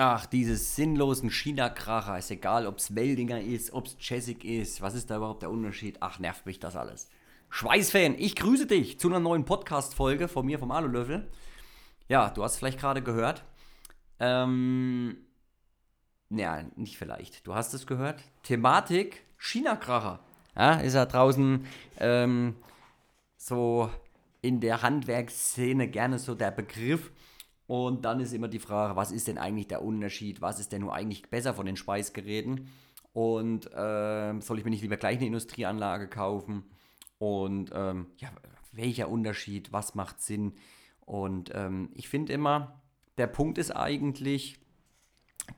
Ach, diese sinnlosen China-Kracher. Ist egal, ob es Weldinger ist, ob es Jessic ist. Was ist da überhaupt der Unterschied? Ach, nervt mich das alles. Schweißfan, ich grüße dich zu einer neuen Podcast-Folge von mir vom Alulöffel. Ja, du hast vielleicht gerade gehört. Ähm, ja, nicht vielleicht. Du hast es gehört. Thematik China-Kracher. Ja, ist ja draußen ähm, so in der Handwerksszene gerne so der Begriff. Und dann ist immer die Frage, was ist denn eigentlich der Unterschied? Was ist denn nur eigentlich besser von den Speisgeräten? Und äh, soll ich mir nicht lieber gleich eine Industrieanlage kaufen? Und ähm, ja, welcher Unterschied? Was macht Sinn? Und ähm, ich finde immer, der Punkt ist eigentlich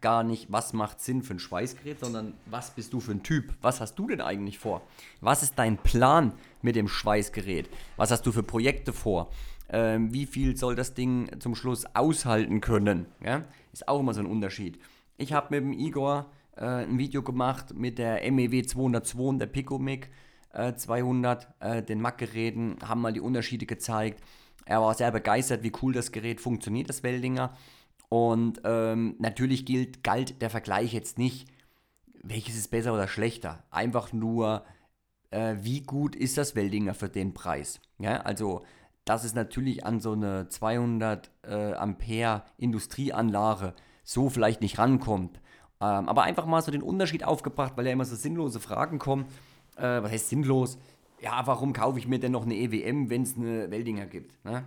gar nicht, was macht Sinn für ein Schweißgerät, sondern was bist du für ein Typ? Was hast du denn eigentlich vor? Was ist dein Plan mit dem Schweißgerät? Was hast du für Projekte vor? Ähm, wie viel soll das Ding zum Schluss aushalten können. Ja? Ist auch immer so ein Unterschied. Ich habe mit dem Igor äh, ein Video gemacht mit der MEW 202 und der Picomic äh, 200, äh, den Mac-Geräten, haben mal die Unterschiede gezeigt. Er war sehr begeistert, wie cool das Gerät funktioniert, das Weldinger. Und ähm, natürlich gilt, galt der Vergleich jetzt nicht, welches ist besser oder schlechter. Einfach nur, äh, wie gut ist das Weldinger für den Preis. Ja, also dass es natürlich an so eine 200 äh, Ampere Industrieanlage so vielleicht nicht rankommt. Ähm, aber einfach mal so den Unterschied aufgebracht, weil ja immer so sinnlose Fragen kommen. Äh, was heißt sinnlos? Ja, warum kaufe ich mir denn noch eine EWM, wenn es eine Weldinger gibt? Ne?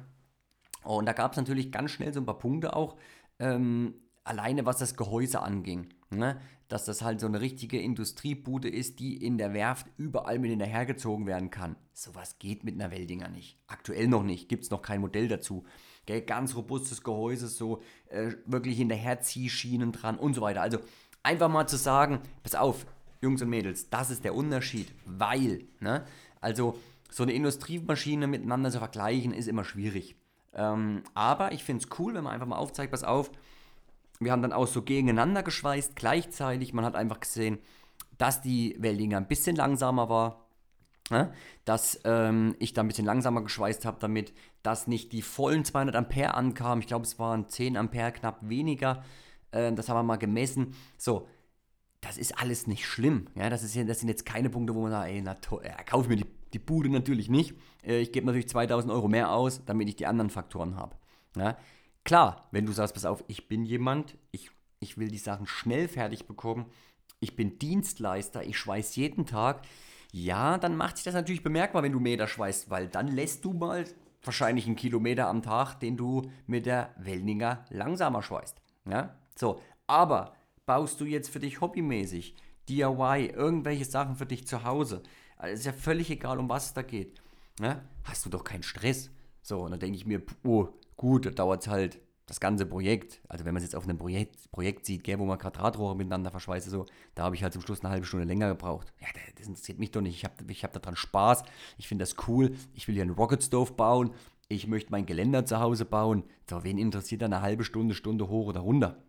Und da gab es natürlich ganz schnell so ein paar Punkte auch, ähm, alleine was das Gehäuse anging. Ne? Dass das halt so eine richtige Industriebude ist, die in der Werft überall mit hinterhergezogen werden kann. Sowas geht mit einer Weldinger nicht. Aktuell noch nicht, gibt es noch kein Modell dazu. Gell? Ganz robustes Gehäuse, so äh, wirklich Hinterherziehschienen dran und so weiter. Also einfach mal zu sagen, pass auf, Jungs und Mädels, das ist der Unterschied, weil, ne? also so eine Industriemaschine miteinander zu vergleichen, ist immer schwierig. Ähm, aber ich finde es cool, wenn man einfach mal aufzeigt, pass auf, wir haben dann auch so gegeneinander geschweißt, gleichzeitig. Man hat einfach gesehen, dass die Weldinger ein bisschen langsamer war. Ne? Dass ähm, ich da ein bisschen langsamer geschweißt habe, damit dass nicht die vollen 200 Ampere ankamen. Ich glaube, es waren 10 Ampere knapp weniger. Äh, das haben wir mal gemessen. So, das ist alles nicht schlimm. Ja, das, ist, das sind jetzt keine Punkte, wo man sagt, ey, na toll, ja, kauf mir die, die Bude natürlich nicht. Äh, ich gebe natürlich 2000 Euro mehr aus, damit ich die anderen Faktoren habe. Ja, Klar, wenn du sagst, pass auf, ich bin jemand, ich, ich will die Sachen schnell fertig bekommen, ich bin Dienstleister, ich schweiß jeden Tag, ja, dann macht sich das natürlich bemerkbar, wenn du Meter schweißt, weil dann lässt du mal wahrscheinlich einen Kilometer am Tag, den du mit der Wellninger langsamer schweißt. Ja? So, aber baust du jetzt für dich hobbymäßig, DIY, irgendwelche Sachen für dich zu Hause, also ist ja völlig egal, um was es da geht, ja? hast du doch keinen Stress. So, und dann denke ich mir, oh, Gut, da dauert es halt das ganze Projekt. Also wenn man es jetzt auf einem Projekt, Projekt sieht, gell, wo man Quadratrohre miteinander verschweißt, so, da habe ich halt zum Schluss eine halbe Stunde länger gebraucht. Ja, das interessiert mich doch nicht. Ich habe ich hab daran Spaß. Ich finde das cool. Ich will hier einen Rocket Stove bauen. Ich möchte mein Geländer zu Hause bauen. So, wen interessiert da eine halbe Stunde, Stunde hoch oder runter?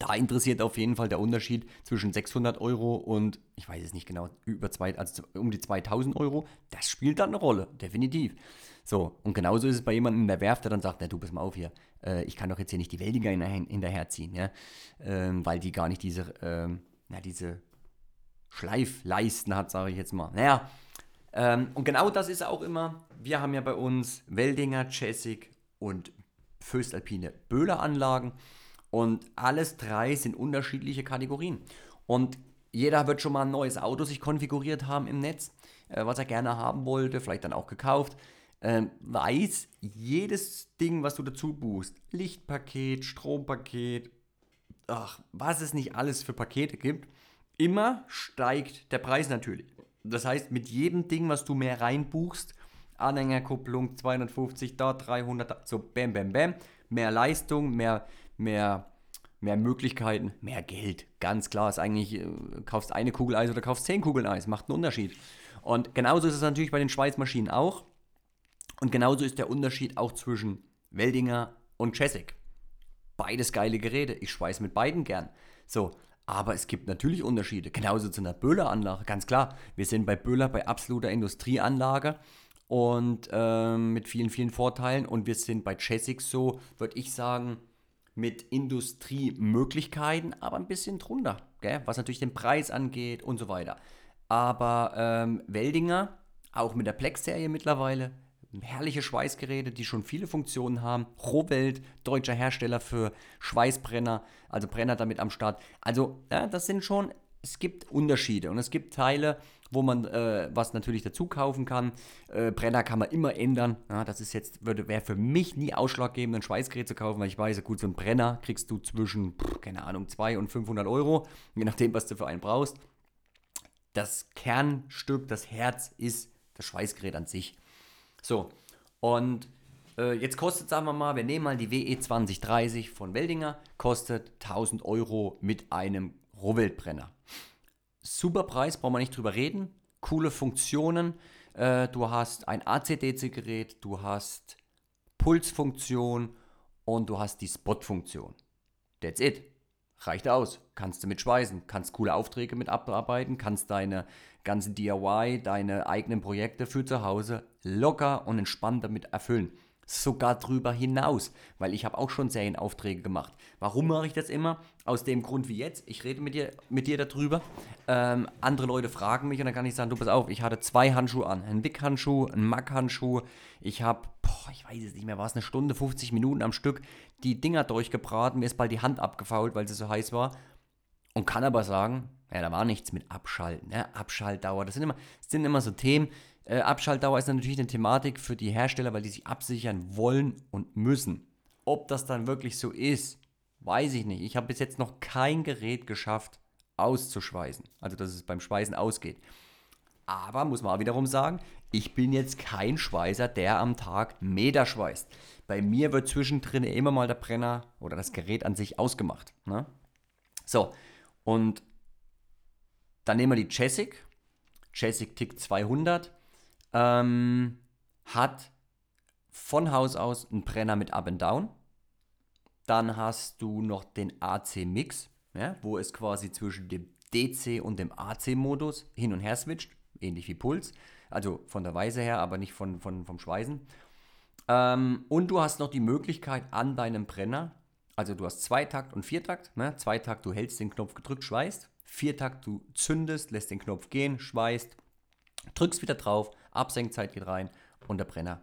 Da interessiert auf jeden Fall der Unterschied zwischen 600 Euro und, ich weiß es nicht genau, über zwei, also um die 2000 Euro. Das spielt dann eine Rolle, definitiv. So, und genauso ist es bei jemandem in der Werft, der dann sagt, na du, pass mal auf hier, äh, ich kann doch jetzt hier nicht die Weldinger hinterherziehen, ja? Ähm, weil die gar nicht diese, ähm, na, diese Schleifleisten hat, sage ich jetzt mal. Naja, ähm, und genau das ist auch immer, wir haben ja bei uns Weldinger, Jessic und Föstalpine Böhler-Anlagen und alles drei sind unterschiedliche Kategorien. Und jeder wird schon mal ein neues Auto sich konfiguriert haben im Netz, äh, was er gerne haben wollte, vielleicht dann auch gekauft ähm, weiß, jedes Ding, was du dazu buchst, Lichtpaket, Strompaket, ach, was es nicht alles für Pakete gibt, immer steigt der Preis natürlich. Das heißt, mit jedem Ding, was du mehr reinbuchst, Anhängerkupplung 250, da 300, so bam, bam, bam, mehr Leistung, mehr, mehr, mehr Möglichkeiten, mehr Geld. Ganz klar ist eigentlich, äh, kaufst eine Kugel Eis oder kaufst zehn Kugeln Eis, macht einen Unterschied. Und genauso ist es natürlich bei den Schweißmaschinen auch. Und genauso ist der Unterschied auch zwischen Weldinger und Jessic. Beides geile Geräte. Ich schweiß mit beiden gern. So, aber es gibt natürlich Unterschiede. Genauso zu einer Böhler-Anlage. Ganz klar, wir sind bei Böhler bei absoluter Industrieanlage und ähm, mit vielen, vielen Vorteilen. Und wir sind bei Jessic so, würde ich sagen, mit Industriemöglichkeiten, aber ein bisschen drunter, gell? was natürlich den Preis angeht und so weiter. Aber ähm, Weldinger, auch mit der Plex-Serie mittlerweile, herrliche Schweißgeräte, die schon viele Funktionen haben. Rohwelt, deutscher Hersteller für Schweißbrenner, also Brenner damit am Start. Also, ja, das sind schon, es gibt Unterschiede und es gibt Teile, wo man äh, was natürlich dazu kaufen kann. Äh, Brenner kann man immer ändern. Ja, das ist jetzt, würde, wäre für mich nie ausschlaggebend, ein Schweißgerät zu kaufen, weil ich weiß, gut, so ein Brenner kriegst du zwischen, keine Ahnung, 200 und 500 Euro, je nachdem, was du für einen brauchst. Das Kernstück, das Herz ist das Schweißgerät an sich. So, und äh, jetzt kostet, sagen wir mal, wir nehmen mal die WE 2030 von Weldinger, kostet 1000 Euro mit einem Rohweltbrenner. Super Preis, brauchen wir nicht drüber reden. Coole Funktionen. Äh, du hast ein ACDC-Gerät, du hast Pulsfunktion und du hast die Spot-Funktion. That's it. Reicht aus. Kannst du mit schweißen, kannst coole Aufträge mit abarbeiten, kannst deine ganzen DIY, deine eigenen Projekte für zu Hause locker und entspannt damit erfüllen. Sogar drüber hinaus, weil ich habe auch schon Serienaufträge gemacht. Warum mache ich das immer? Aus dem Grund wie jetzt. Ich rede mit dir, mit dir darüber. Ähm, andere Leute fragen mich und dann kann ich sagen, du pass auf, ich hatte zwei Handschuhe an. Einen Wick-Handschuh, einen Mack-Handschuh. Ich habe, ich weiß es nicht mehr, war es eine Stunde, 50 Minuten am Stück, die Dinger durchgebraten. Mir ist bald die Hand abgefault, weil sie so heiß war. Und kann aber sagen, ja, da war nichts mit Abschalten, ne? Abschaltdauer. Das sind immer, das sind immer so Themen. Äh, Abschaltdauer ist natürlich eine Thematik für die Hersteller, weil die sich absichern wollen und müssen. Ob das dann wirklich so ist, weiß ich nicht. Ich habe bis jetzt noch kein Gerät geschafft, auszuschweißen. Also, dass es beim Schweißen ausgeht. Aber muss man auch wiederum sagen, ich bin jetzt kein Schweißer, der am Tag Meter schweißt. Bei mir wird zwischendrin immer mal der Brenner oder das Gerät an sich ausgemacht. Ne? So, und dann nehmen wir die Jessic. Jessic Tick 200. Ähm, hat von Haus aus einen Brenner mit Up and Down. Dann hast du noch den AC Mix, ja, wo es quasi zwischen dem DC und dem AC-Modus hin und her switcht, ähnlich wie Puls. Also von der Weise her, aber nicht von, von, vom Schweißen. Ähm, und du hast noch die Möglichkeit an deinem Brenner, also du hast Zweitakt und Viertakt. Ne? Zweitakt, du hältst den Knopf gedrückt, schweißt. Viertakt, du zündest, lässt den Knopf gehen, schweißt, drückst wieder drauf, Absenkzeit geht rein und der Brenner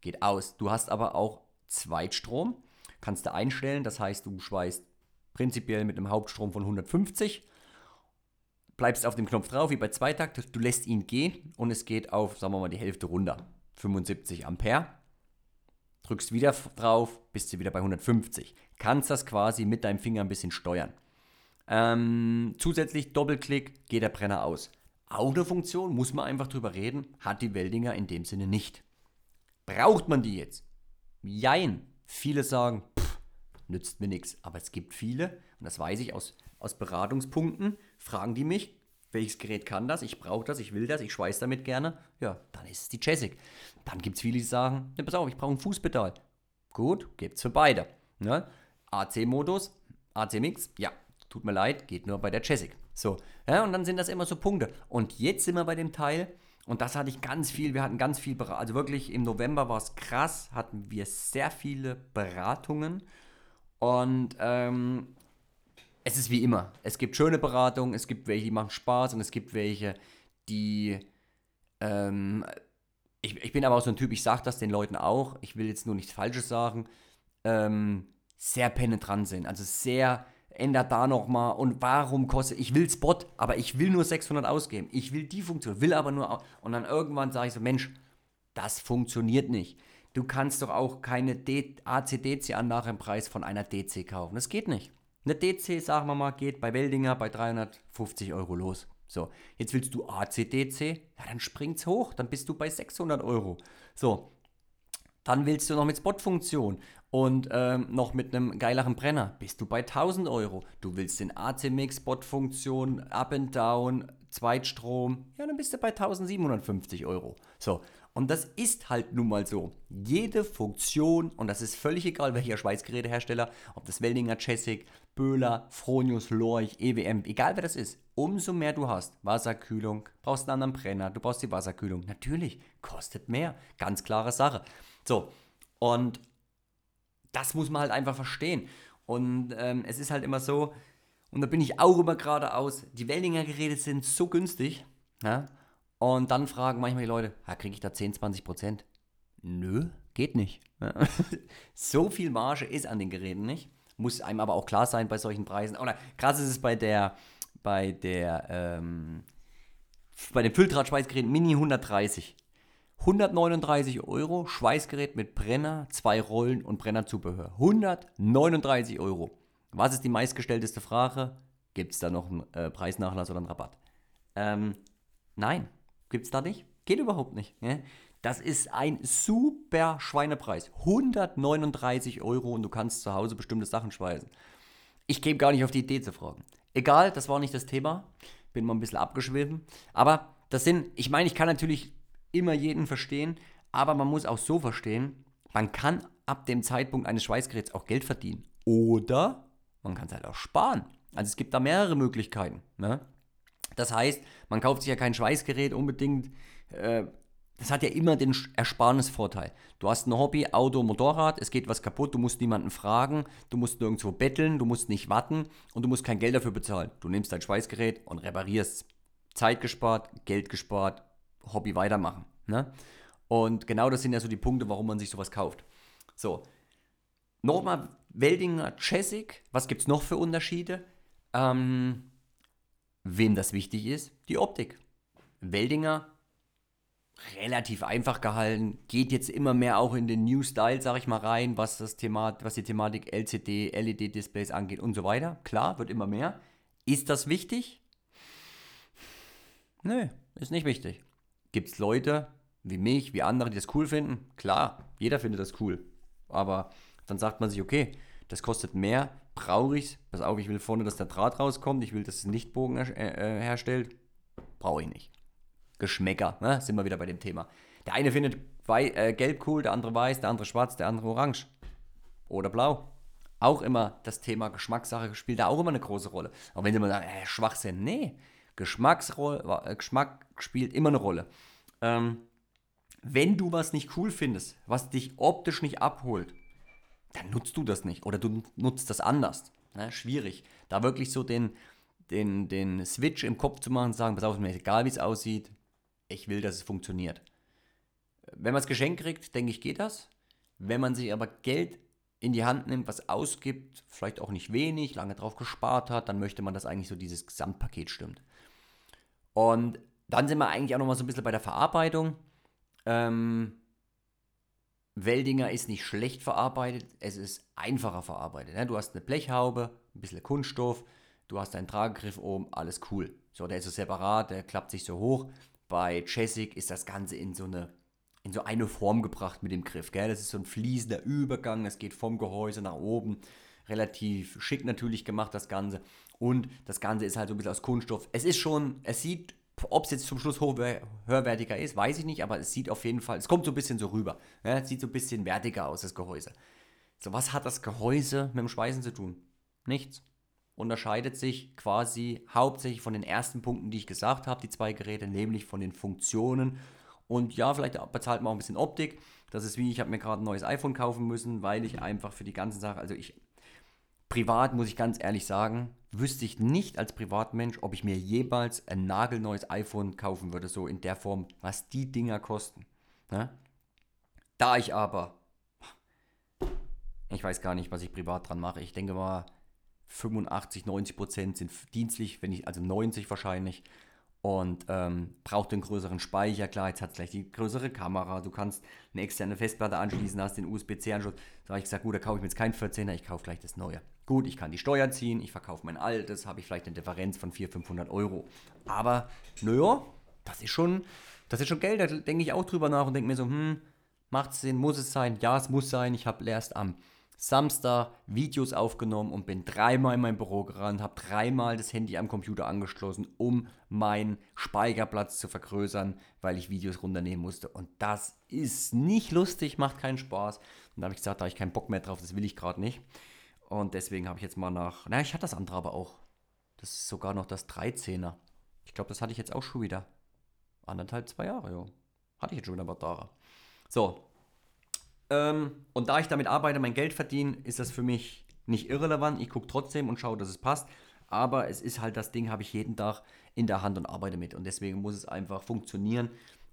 geht aus. Du hast aber auch Zweitstrom, kannst du einstellen, das heißt, du schweißt prinzipiell mit einem Hauptstrom von 150, bleibst auf dem Knopf drauf, wie bei Zweitakt, du lässt ihn gehen und es geht auf, sagen wir mal, die Hälfte runter, 75 Ampere. Drückst wieder drauf, bist du wieder bei 150. Kannst das quasi mit deinem Finger ein bisschen steuern. Ähm, zusätzlich Doppelklick geht der Brenner aus. Autofunktion, muss man einfach drüber reden, hat die Weldinger in dem Sinne nicht. Braucht man die jetzt? Jein. Viele sagen, pff, nützt mir nichts. Aber es gibt viele, und das weiß ich aus, aus Beratungspunkten, fragen die mich, welches Gerät kann das? Ich brauche das, ich will das, ich schweiß damit gerne. Ja, dann ist es die Jessic. Dann gibt es viele, die sagen, ja, pass auf, ich brauche ein Fußpedal. Gut, gibt es für beide. Ne? AC-Modus, AC-Mix, ja, tut mir leid, geht nur bei der Jessic. So, ja, und dann sind das immer so Punkte. Und jetzt sind wir bei dem Teil, und das hatte ich ganz viel, wir hatten ganz viel, also wirklich im November war es krass, hatten wir sehr viele Beratungen. Und ähm, es ist wie immer. Es gibt schöne Beratungen, es gibt welche, die machen Spaß und es gibt welche, die. Ähm, ich, ich bin aber auch so ein Typ, ich sage das den Leuten auch, ich will jetzt nur nichts Falsches sagen, ähm, sehr penetrant sind. Also sehr, ändert da nochmal und warum kostet, ich will Spot, aber ich will nur 600 ausgeben. Ich will die Funktion, will aber nur, und dann irgendwann sage ich so, Mensch, das funktioniert nicht. Du kannst doch auch keine AC-DC-Anlage im Preis von einer DC kaufen. Das geht nicht. Eine DC, sagen wir mal, geht bei Weldinger bei 350 Euro los. So, jetzt willst du AC-DC, ja, dann springt's hoch, dann bist du bei 600 Euro. So, dann willst du noch mit Spot-Funktion und ähm, noch mit einem geileren Brenner, bist du bei 1000 Euro. Du willst den AC-Mix, Spot-Funktion, Up and Down, Zweitstrom, ja, dann bist du bei 1750 Euro. So, und das ist halt nun mal so. Jede Funktion, und das ist völlig egal, welcher Schweißgerätehersteller, ob das Weldinger, Chessig, Böhler, Fronius, Lorch, EWM, egal wer das ist, umso mehr du hast, Wasserkühlung, brauchst einen anderen Brenner, du brauchst die Wasserkühlung. Natürlich, kostet mehr. Ganz klare Sache. So, und das muss man halt einfach verstehen. Und ähm, es ist halt immer so, und da bin ich auch immer geradeaus, die Weldinger Geräte sind so günstig. Ja? Und dann fragen manchmal die Leute, ja, kriege ich da 10, 20 Prozent? Nö, geht nicht. Ja? so viel Marge ist an den Geräten nicht. Muss einem aber auch klar sein bei solchen Preisen. Oder krass ist es bei der, bei der, ähm, bei dem Fülldraht-Schweißgerät Mini 130. 139 Euro, Schweißgerät mit Brenner, zwei Rollen und Brennerzubehör. 139 Euro. Was ist die meistgestellteste Frage? Gibt es da noch einen äh, Preisnachlass oder einen Rabatt? Ähm, nein, gibt es da nicht. Geht überhaupt nicht. Ne? Das ist ein super Schweinepreis. 139 Euro und du kannst zu Hause bestimmte Sachen schweißen. Ich gebe gar nicht auf die Idee zu fragen. Egal, das war nicht das Thema. Bin mal ein bisschen abgeschwiffen. Aber das sind, ich meine, ich kann natürlich immer jeden verstehen, aber man muss auch so verstehen, man kann ab dem Zeitpunkt eines Schweißgeräts auch Geld verdienen. Oder man kann es halt auch sparen. Also es gibt da mehrere Möglichkeiten. Ne? Das heißt, man kauft sich ja kein Schweißgerät unbedingt. Äh, das hat ja immer den Ersparnisvorteil. Du hast ein Hobby, Auto, Motorrad, es geht was kaputt, du musst niemanden fragen, du musst nirgendwo betteln, du musst nicht warten und du musst kein Geld dafür bezahlen. Du nimmst dein Schweißgerät und reparierst. Zeit gespart, Geld gespart, Hobby weitermachen. Ne? Und genau das sind ja so die Punkte, warum man sich sowas kauft. So, nochmal Weldinger Chessic, was gibt es noch für Unterschiede? Ähm, wem das wichtig ist, die Optik. Weldinger, relativ einfach gehalten, geht jetzt immer mehr auch in den New Style, sag ich mal, rein, was, das Thema, was die Thematik LCD, LED-Displays angeht und so weiter. Klar, wird immer mehr. Ist das wichtig? Nö, ist nicht wichtig. Gibt es Leute wie mich, wie andere, die das cool finden? Klar, jeder findet das cool. Aber dann sagt man sich, okay, das kostet mehr, brauche ich es. Pass auf, ich will vorne, dass der Draht rauskommt, ich will, dass es einen Lichtbogen äh, äh, herstellt. Brauche ich nicht. Geschmäcker, ne? sind wir wieder bei dem Thema. Der eine findet äh, gelb cool, der andere weiß, der andere schwarz, der andere orange. Oder blau. Auch immer das Thema Geschmackssache spielt da auch immer eine große Rolle. Auch wenn sie immer sagen, äh, Schwachsinn. Nee, Geschmacksrolle, äh, Geschmack spielt immer eine Rolle. Ähm, wenn du was nicht cool findest, was dich optisch nicht abholt, dann nutzt du das nicht oder du nutzt das anders. Ne? Schwierig. Da wirklich so den, den, den Switch im Kopf zu machen und sagen, pass auf, mir ist egal, wie es aussieht, ich will, dass es funktioniert. Wenn man es geschenkt kriegt, denke ich, geht das. Wenn man sich aber Geld in die Hand nimmt, was ausgibt, vielleicht auch nicht wenig, lange drauf gespart hat, dann möchte man, dass eigentlich so dieses Gesamtpaket stimmt. Und dann sind wir eigentlich auch nochmal so ein bisschen bei der Verarbeitung. Ähm, Weldinger ist nicht schlecht verarbeitet, es ist einfacher verarbeitet. Ne? Du hast eine Blechhaube, ein bisschen Kunststoff, du hast einen Tragegriff oben, alles cool. So, der ist so separat, der klappt sich so hoch. Bei Chessic ist das Ganze in so eine, in so eine Form gebracht mit dem Griff. Gell? Das ist so ein fließender Übergang, es geht vom Gehäuse nach oben. Relativ schick natürlich gemacht, das Ganze. Und das Ganze ist halt so ein bisschen aus Kunststoff. Es ist schon, es sieht ob es jetzt zum Schluss höherwertiger ist, weiß ich nicht, aber es sieht auf jeden Fall, es kommt so ein bisschen so rüber. Ja, es sieht so ein bisschen wertiger aus, das Gehäuse. So, was hat das Gehäuse mit dem Schweißen zu tun? Nichts. Unterscheidet sich quasi hauptsächlich von den ersten Punkten, die ich gesagt habe, die zwei Geräte, nämlich von den Funktionen. Und ja, vielleicht bezahlt man auch ein bisschen Optik. Das ist wie, ich habe mir gerade ein neues iPhone kaufen müssen, weil ich einfach für die ganze Sache, also ich privat muss ich ganz ehrlich sagen, wüsste ich nicht als Privatmensch, ob ich mir jemals ein nagelneues iPhone kaufen würde, so in der Form, was die Dinger kosten. Ne? Da ich aber, ich weiß gar nicht, was ich privat dran mache. Ich denke mal, 85, 90 Prozent sind dienstlich, wenn ich, also 90 wahrscheinlich und ähm, braucht einen größeren Speicher. Klar, jetzt hat es gleich die größere Kamera. Du kannst eine externe Festplatte anschließen, hast den USB-C-Anschluss. Da habe ich gesagt, gut, da kaufe ich mir jetzt kein 14er, ich kaufe gleich das neue. Gut, ich kann die Steuern ziehen, ich verkaufe mein altes, habe ich vielleicht eine Differenz von 400, 500 Euro. Aber, naja, das ist schon, das ist schon Geld. Da denke ich auch drüber nach und denke mir so, hm, macht es Sinn, muss es sein? Ja, es muss sein. Ich habe erst am Samstag Videos aufgenommen und bin dreimal in mein Büro gerannt, habe dreimal das Handy am Computer angeschlossen, um meinen Speicherplatz zu vergrößern, weil ich Videos runternehmen musste. Und das ist nicht lustig, macht keinen Spaß. Und da habe ich gesagt, da habe ich keinen Bock mehr drauf, das will ich gerade nicht. Und deswegen habe ich jetzt mal nach, na, ich hatte das andere aber auch. Das ist sogar noch das 13er. Ich glaube, das hatte ich jetzt auch schon wieder. Anderthalb, zwei Jahre, ja. Hatte ich jetzt schon wieder Tage. So, ähm, und da ich damit arbeite, mein Geld verdiene, ist das für mich nicht irrelevant. Ich gucke trotzdem und schaue, dass es passt. Aber es ist halt das Ding, habe ich jeden Tag in der Hand und arbeite mit. Und deswegen muss es einfach funktionieren.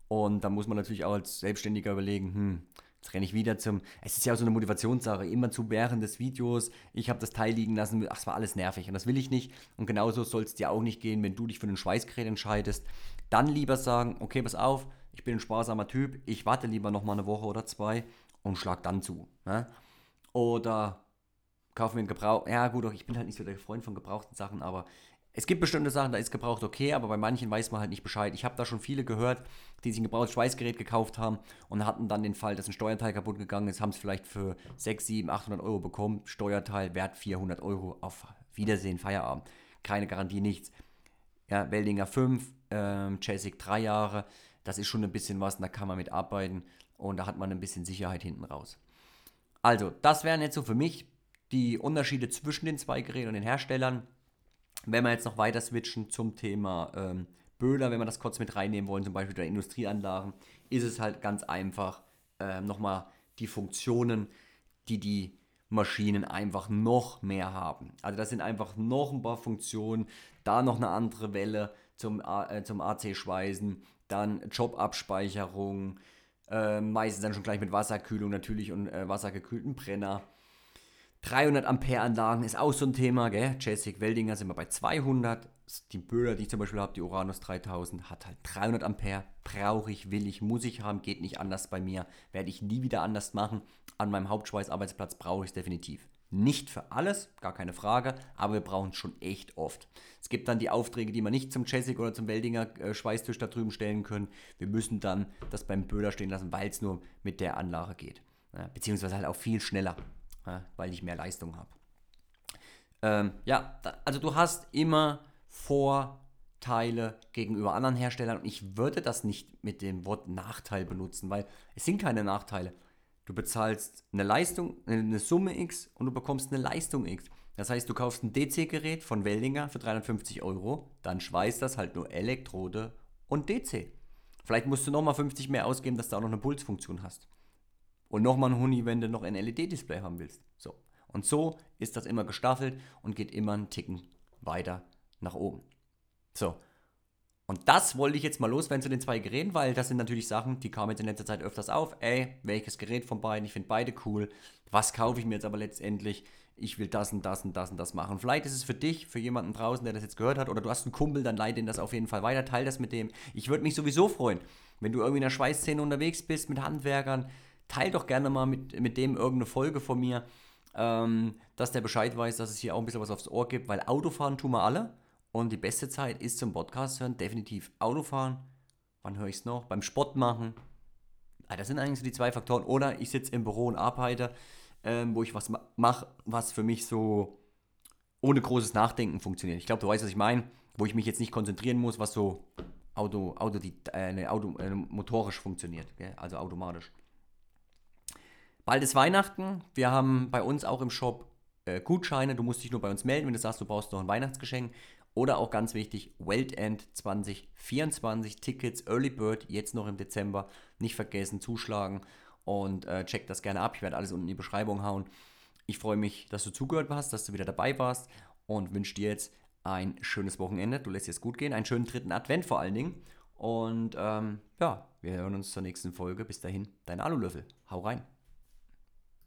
Und da muss man natürlich auch als Selbstständiger überlegen, hm, jetzt renne ich wieder zum. Es ist ja auch so eine Motivationssache. Immer zu während des Videos, ich habe das Teil liegen lassen, ach, es war alles nervig und das will ich nicht. Und genauso soll es dir auch nicht gehen, wenn du dich für ein Schweißgerät entscheidest. Dann lieber sagen, okay, pass auf, ich bin ein sparsamer Typ, ich warte lieber noch mal eine Woche oder zwei und schlag dann zu. Ne? Oder kaufe mir einen Gebrauch. Ja, gut, ich bin halt nicht so der Freund von gebrauchten Sachen, aber es gibt bestimmte Sachen, da ist gebraucht okay, aber bei manchen weiß man halt nicht Bescheid. Ich habe da schon viele gehört, die sich ein gebrauchtes Schweißgerät gekauft haben und hatten dann den Fall, dass ein Steuerteil kaputt gegangen ist, haben es vielleicht für 6, 7, 800 Euro bekommen. Steuerteil wert 400 Euro auf Wiedersehen, Feierabend. Keine Garantie, nichts. Ja, Weldinger 5, ähm, Jessic 3 Jahre. Das ist schon ein bisschen was, da kann man mit arbeiten und da hat man ein bisschen Sicherheit hinten raus. Also, das wären jetzt so für mich die Unterschiede zwischen den zwei Geräten und den Herstellern. Wenn wir jetzt noch weiter switchen zum Thema ähm, Böhler, wenn wir das kurz mit reinnehmen wollen, zum Beispiel der Industrieanlagen, ist es halt ganz einfach äh, nochmal die Funktionen, die die Maschinen einfach noch mehr haben. Also das sind einfach noch ein paar Funktionen, da noch eine andere Welle zum, äh, zum AC-Schweißen, dann Jobabspeicherung, äh, meistens dann schon gleich mit Wasserkühlung natürlich und äh, wassergekühlten Brenner. 300 Ampere Anlagen ist auch so ein Thema, gell? Jessic Weldinger sind wir bei 200. Die Böhler, die ich zum Beispiel habe, die Uranus 3000, hat halt 300 Ampere. Brauche ich, will ich, muss ich haben, geht nicht anders bei mir. Werde ich nie wieder anders machen. An meinem Hauptschweißarbeitsplatz brauche ich es definitiv. Nicht für alles, gar keine Frage, aber wir brauchen es schon echt oft. Es gibt dann die Aufträge, die wir nicht zum Jessic oder zum Weldinger äh, Schweißtisch da drüben stellen können. Wir müssen dann das beim Böhler stehen lassen, weil es nur mit der Anlage geht. Ja, beziehungsweise halt auch viel schneller ja, weil ich mehr Leistung habe. Ähm, ja, da, also du hast immer Vorteile gegenüber anderen Herstellern und ich würde das nicht mit dem Wort Nachteil benutzen, weil es sind keine Nachteile. Du bezahlst eine Leistung, eine Summe X und du bekommst eine Leistung X. Das heißt, du kaufst ein DC-Gerät von Weldinger für 350 Euro, dann schweißt das halt nur Elektrode und DC. Vielleicht musst du nochmal 50 mehr ausgeben, dass du auch noch eine Pulsfunktion hast. Und nochmal ein Huni, wenn du noch ein LED-Display haben willst. So. Und so ist das immer gestaffelt und geht immer einen Ticken weiter nach oben. So. Und das wollte ich jetzt mal loswerden zu den zwei Geräten, weil das sind natürlich Sachen, die kamen jetzt in letzter Zeit öfters auf. Ey, welches Gerät von beiden? Ich finde beide cool. Was kaufe ich mir jetzt aber letztendlich? Ich will das und das und das und das machen. Vielleicht ist es für dich, für jemanden draußen, der das jetzt gehört hat, oder du hast einen Kumpel, dann leite ihn das auf jeden Fall weiter, teile das mit dem. Ich würde mich sowieso freuen, wenn du irgendwie in der Schweißszene unterwegs bist mit Handwerkern, teil doch gerne mal mit, mit dem irgendeine Folge von mir, ähm, dass der Bescheid weiß, dass es hier auch ein bisschen was aufs Ohr gibt, weil Autofahren tun wir alle und die beste Zeit ist zum Podcast hören definitiv Autofahren. Wann höre ich es noch? Beim Sport machen. Ah, das sind eigentlich so die zwei Faktoren. Oder ich sitze im Büro und arbeite, ähm, wo ich was mache, was für mich so ohne großes Nachdenken funktioniert. Ich glaube, du weißt, was ich meine, wo ich mich jetzt nicht konzentrieren muss, was so Auto, Auto, die, äh, Auto äh, motorisch funktioniert, gell? also automatisch. Bald ist Weihnachten. Wir haben bei uns auch im Shop äh, Gutscheine. Du musst dich nur bei uns melden, wenn du sagst, du brauchst noch ein Weihnachtsgeschenk. Oder auch ganz wichtig, Weltend 2024 Tickets, Early Bird, jetzt noch im Dezember. Nicht vergessen, zuschlagen und äh, check das gerne ab. Ich werde alles unten in die Beschreibung hauen. Ich freue mich, dass du zugehört hast, dass du wieder dabei warst und wünsche dir jetzt ein schönes Wochenende. Du lässt es gut gehen, einen schönen dritten Advent vor allen Dingen. Und ähm, ja, wir hören uns zur nächsten Folge. Bis dahin, dein Alulöffel. Hau rein.